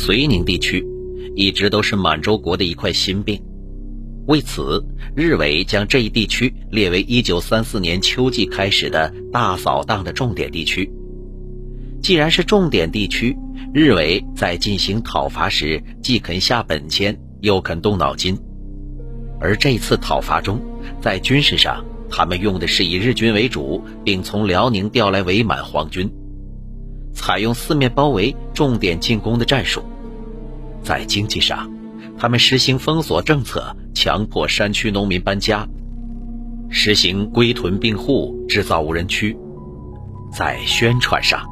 绥宁地区一直都是满洲国的一块心病，为此，日伪将这一地区列为1934年秋季开始的大扫荡的重点地区。既然是重点地区，日伪在进行讨伐时，既肯下本钱，又肯动脑筋。而这次讨伐中，在军事上，他们用的是以日军为主，并从辽宁调来伪满皇军，采用四面包围、重点进攻的战术。在经济上，他们实行封锁政策，强迫山区农民搬家，实行归屯并户，制造无人区。在宣传上，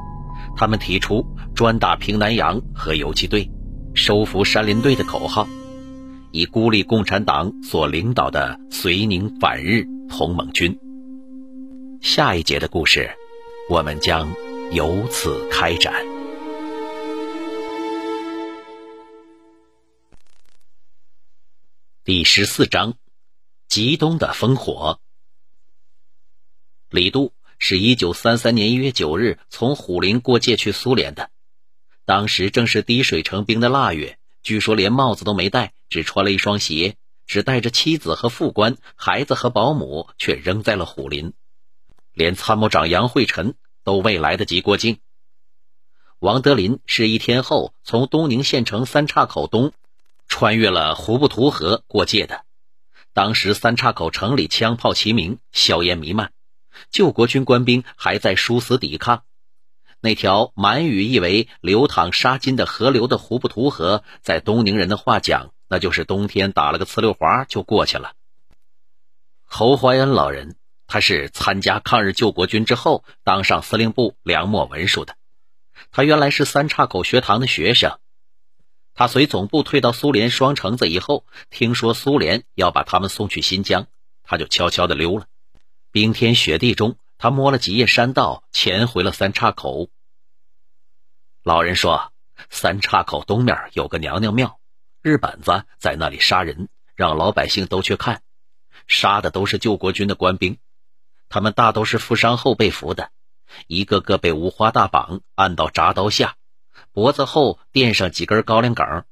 他们提出“专打平南洋”和游击队，收复山林队的口号，以孤立共产党所领导的绥宁反日同盟军。下一节的故事，我们将由此开展。第十四章，极东的烽火。李杜。是一九三三年一月九日从虎林过界去苏联的，当时正是滴水成冰的腊月，据说连帽子都没戴，只穿了一双鞋，只带着妻子和副官、孩子和保姆，却扔在了虎林，连参谋长杨惠臣都未来得及过境。王德林是一天后从东宁县城三岔口东，穿越了胡布图河过界的，当时三岔口城里枪炮齐鸣，硝烟弥漫。救国军官兵还在殊死抵抗，那条满语意为流淌沙金的河流的胡布图河，在东宁人的话讲，那就是冬天打了个呲溜滑就过去了。侯怀恩老人，他是参加抗日救国军之后当上司令部粮秣文书的，他原来是三岔口学堂的学生，他随总部退到苏联双城子以后，听说苏联要把他们送去新疆，他就悄悄的溜了。冰天雪地中，他摸了几页山道，潜回了三岔口。老人说，三岔口东面有个娘娘庙，日本子在那里杀人，让老百姓都去看。杀的都是救国军的官兵，他们大都是负伤后被俘的，一个个被五花大绑，按到铡刀下，脖子后垫上几根高粱杆，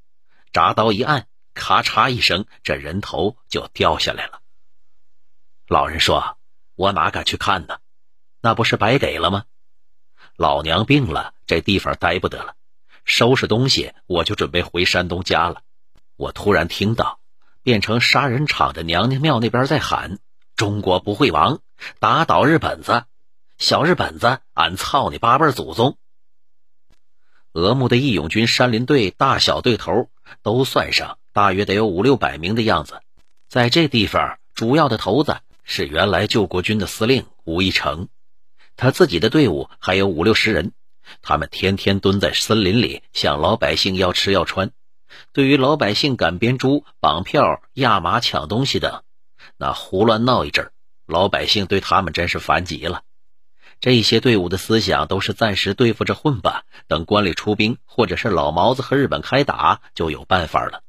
铡刀一按，咔嚓一声，这人头就掉下来了。老人说。我哪敢去看呢？那不是白给了吗？老娘病了，这地方待不得了，收拾东西我就准备回山东家了。我突然听到变成杀人场的娘娘庙那边在喊：“中国不会亡，打倒日本子，小日本子，俺操你八辈祖宗！”俄木的义勇军山林队大小队头都算上，大约得有五六百名的样子，在这地方主要的头子。是原来救国军的司令吴一成，他自己的队伍还有五六十人，他们天天蹲在森林里向老百姓要吃要穿，对于老百姓赶编猪、绑票、压马、抢东西等，那胡乱闹一阵，老百姓对他们真是烦极了。这些队伍的思想都是暂时对付着混吧，等关里出兵，或者是老毛子和日本开打，就有办法了。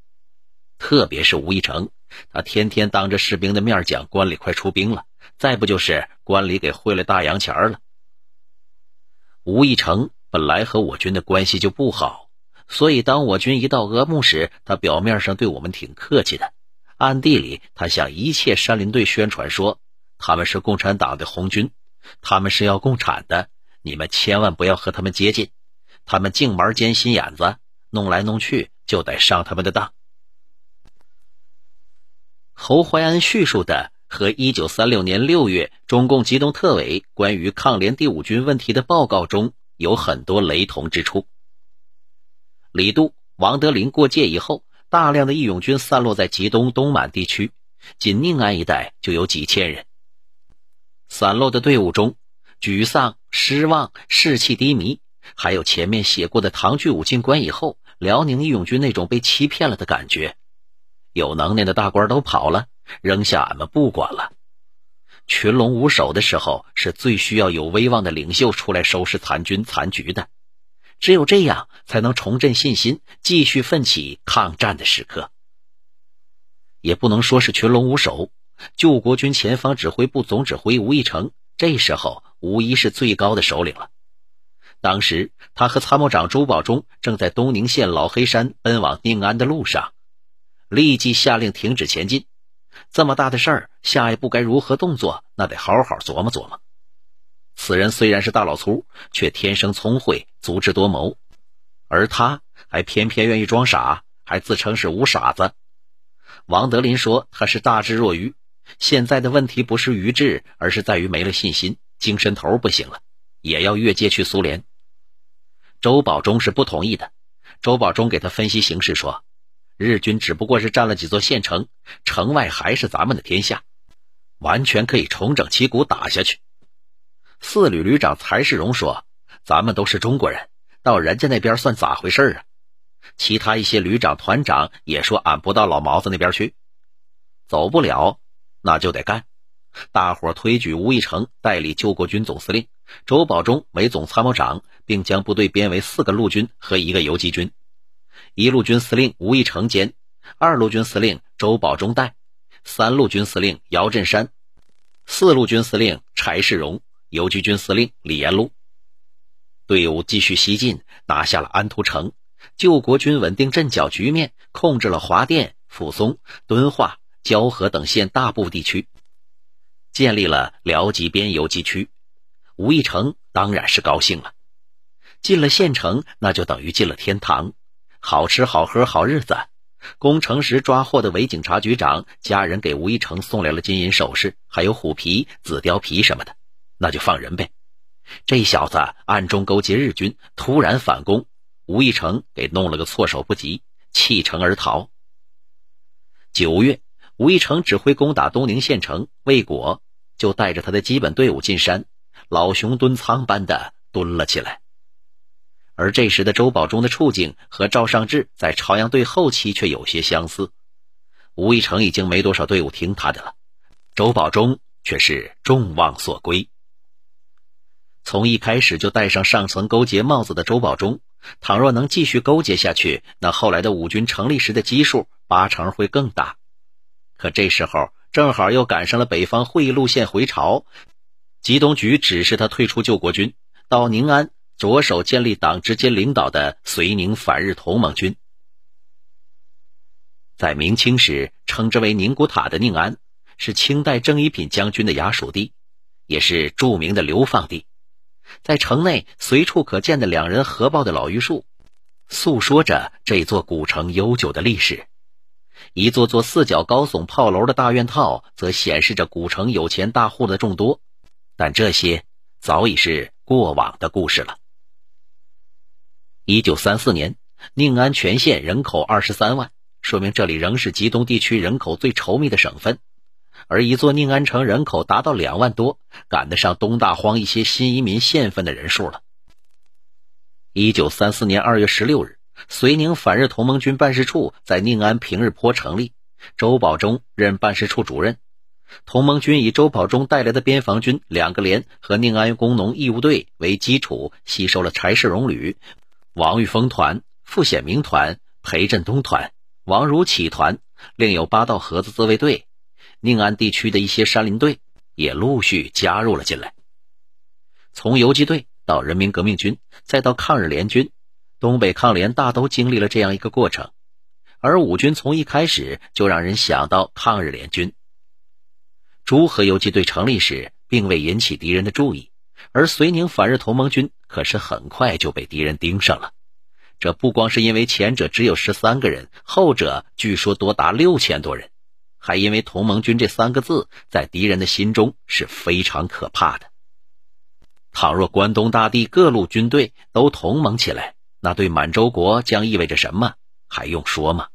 特别是吴一成。他天天当着士兵的面讲关里快出兵了，再不就是关里给汇了大洋钱了。吴义成本来和我军的关系就不好，所以当我军一到俄木时，他表面上对我们挺客气的，暗地里他向一切山林队宣传说他们是共产党的红军，他们是要共产的，你们千万不要和他们接近，他们净玩尖心眼子，弄来弄去就得上他们的当。侯怀安叙述的和1936年6月中共机动特委关于抗联第五军问题的报告中有很多雷同之处。李杜、王德林过界以后，大量的义勇军散落在吉东、东满地区，仅宁安一带就有几千人。散落的队伍中，沮丧、失望、士气低迷，还有前面写过的唐巨武进关以后，辽宁义勇军那种被欺骗了的感觉。有能耐的大官都跑了，扔下俺们不管了。群龙无首的时候，是最需要有威望的领袖出来收拾残军残局的。只有这样，才能重振信心，继续奋起抗战的时刻。也不能说是群龙无首，救国军前方指挥部总指挥吴义成，这时候无疑是最高的首领了。当时他和参谋长周保中正在东宁县老黑山奔往宁安的路上，立即下令停止前进。这么大的事儿，下一步该如何动作？那得好好琢磨琢磨。此人虽然是大老粗，却天生聪慧，足智多谋，而他还偏偏愿意装傻，还自称是无傻子。王德林说他是大智若愚，现在的问题不是愚智，而是在于没了信心，精神头不行了，也要越界去苏联。周保中是不同意的。周保中给他分析形势说。日军只不过是占了几座县城，城外还是咱们的天下，完全可以重整旗鼓打下去。四旅旅长柴世荣说：“咱们都是中国人，到人家那边算咋回事啊？”其他一些旅长、团长也说：“俺不到老毛子那边去，走不了，那就得干。”大伙推举吴义成代理救国军总司令，周保中为总参谋长，并将部队编为四个陆军和一个游击军。一路军司令吴义成兼，二路军司令周保中代，三路军司令姚振山，四路军司令柴世荣，游击军司令李延禄。队伍继续西进，拿下了安图城，救国军稳定阵脚局面，控制了华电、抚松、敦化、蛟河等县大部地区，建立了辽吉边游击区。吴义成当然是高兴了，进了县城，那就等于进了天堂。好吃好喝好日子，攻城时抓获的伪警察局长家人给吴一成送来了金银首饰，还有虎皮、紫貂皮什么的，那就放人呗。这小子暗中勾结日军，突然反攻，吴一成给弄了个措手不及，弃城而逃。九月，吴一成指挥攻打东宁县城，未果，就带着他的基本队伍进山，老熊蹲仓般的蹲了起来。而这时的周保中的处境和赵尚志在朝阳队后期却有些相似。吴义成已经没多少队伍听他的了，周保中却是众望所归。从一开始就戴上上层勾结帽子的周保中，倘若能继续勾结下去，那后来的五军成立时的基数八成会更大。可这时候正好又赶上了北方会议路线回朝，吉东局指示他退出救国军，到宁安。着手建立党直接领导的绥宁反日同盟军，在明清时称之为宁古塔的宁安，是清代正一品将军的衙署地，也是著名的流放地。在城内随处可见的两人合抱的老榆树，诉说着这座古城悠久的历史；一座座四角高耸炮楼的大院套，则显示着古城有钱大户的众多。但这些早已是过往的故事了。一九三四年，宁安全县人口二十三万，说明这里仍是吉东地区人口最稠密的省份。而一座宁安城人口达到两万多，赶得上东大荒一些新移民县份的人数了。一九三四年二月十六日，绥宁反日同盟军办事处在宁安平日坡成立，周保中任办事处主任。同盟军以周保中带来的边防军两个连和宁安工农义务队为基础，吸收了柴世荣旅。王玉峰团、傅显明团、裴振东团、王如启团，另有八道河子自卫队，宁安地区的一些山林队也陆续加入了进来。从游击队到人民革命军，再到抗日联军，东北抗联大都经历了这样一个过程。而五军从一开始就让人想到抗日联军。朱河游击队成立时，并未引起敌人的注意。而绥宁反日同盟军可是很快就被敌人盯上了，这不光是因为前者只有十三个人，后者据说多达六千多人，还因为同盟军这三个字在敌人的心中是非常可怕的。倘若关东大地各路军队都同盟起来，那对满洲国将意味着什么？还用说吗？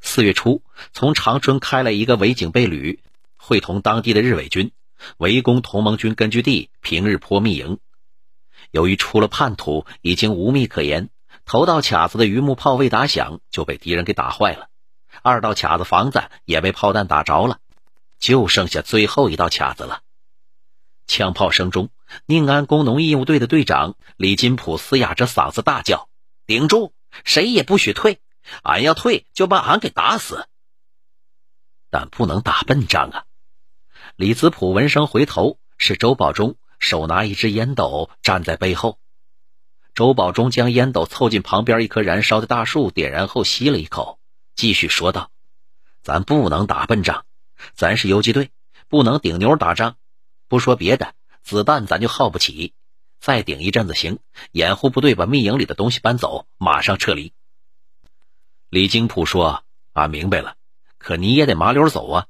四月初，从长春开来一个伪警备旅，会同当地的日伪军。围攻同盟军根据地平日坡密营，由于出了叛徒，已经无密可言。头道卡子的榆木炮未打响，就被敌人给打坏了；二道卡子房子也被炮弹打着了，就剩下最后一道卡子了。枪炮声中，宁安工农义务队的队长李金普嘶哑着嗓子大叫：“顶住！谁也不许退！俺要退，就把俺给打死！但不能打笨仗啊！”李子普闻声回头，是周保中手拿一支烟斗站在背后。周保中将烟斗凑近旁边一棵燃烧的大树，点燃后吸了一口，继续说道：“咱不能打笨仗，咱是游击队，不能顶牛打仗。不说别的，子弹咱就耗不起。再顶一阵子行，掩护部队把密营里的东西搬走，马上撤离。”李金普说：“俺明白了，可你也得麻溜走啊！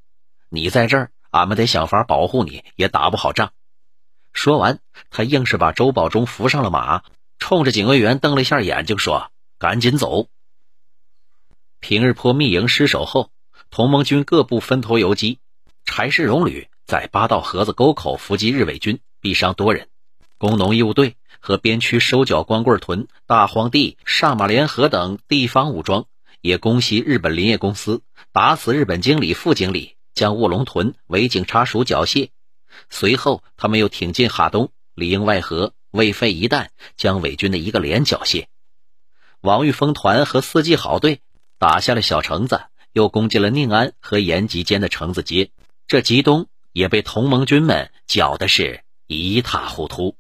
你在这儿，俺们得想法保护你，也打不好仗。”说完，他硬是把周保中扶上了马。冲着警卫员瞪了一下眼睛，说：“赶紧走！”平日坡密营失守后，同盟军各部分头游击，柴世荣旅在八道河子沟口伏击日伪军，毙伤多人；工农义务队和边区收缴光棍屯、大荒地、上马联合等地方武装也攻袭日本林业公司，打死日本经理、副经理，将卧龙屯伪警察署缴械。随后，他们又挺进哈东，里应外合。未费一弹，将伪军的一个连缴械。王玉峰团和四季好队打下了小城子，又攻进了宁安和延吉间的城子街。这吉东也被同盟军们搅的是一塌糊涂。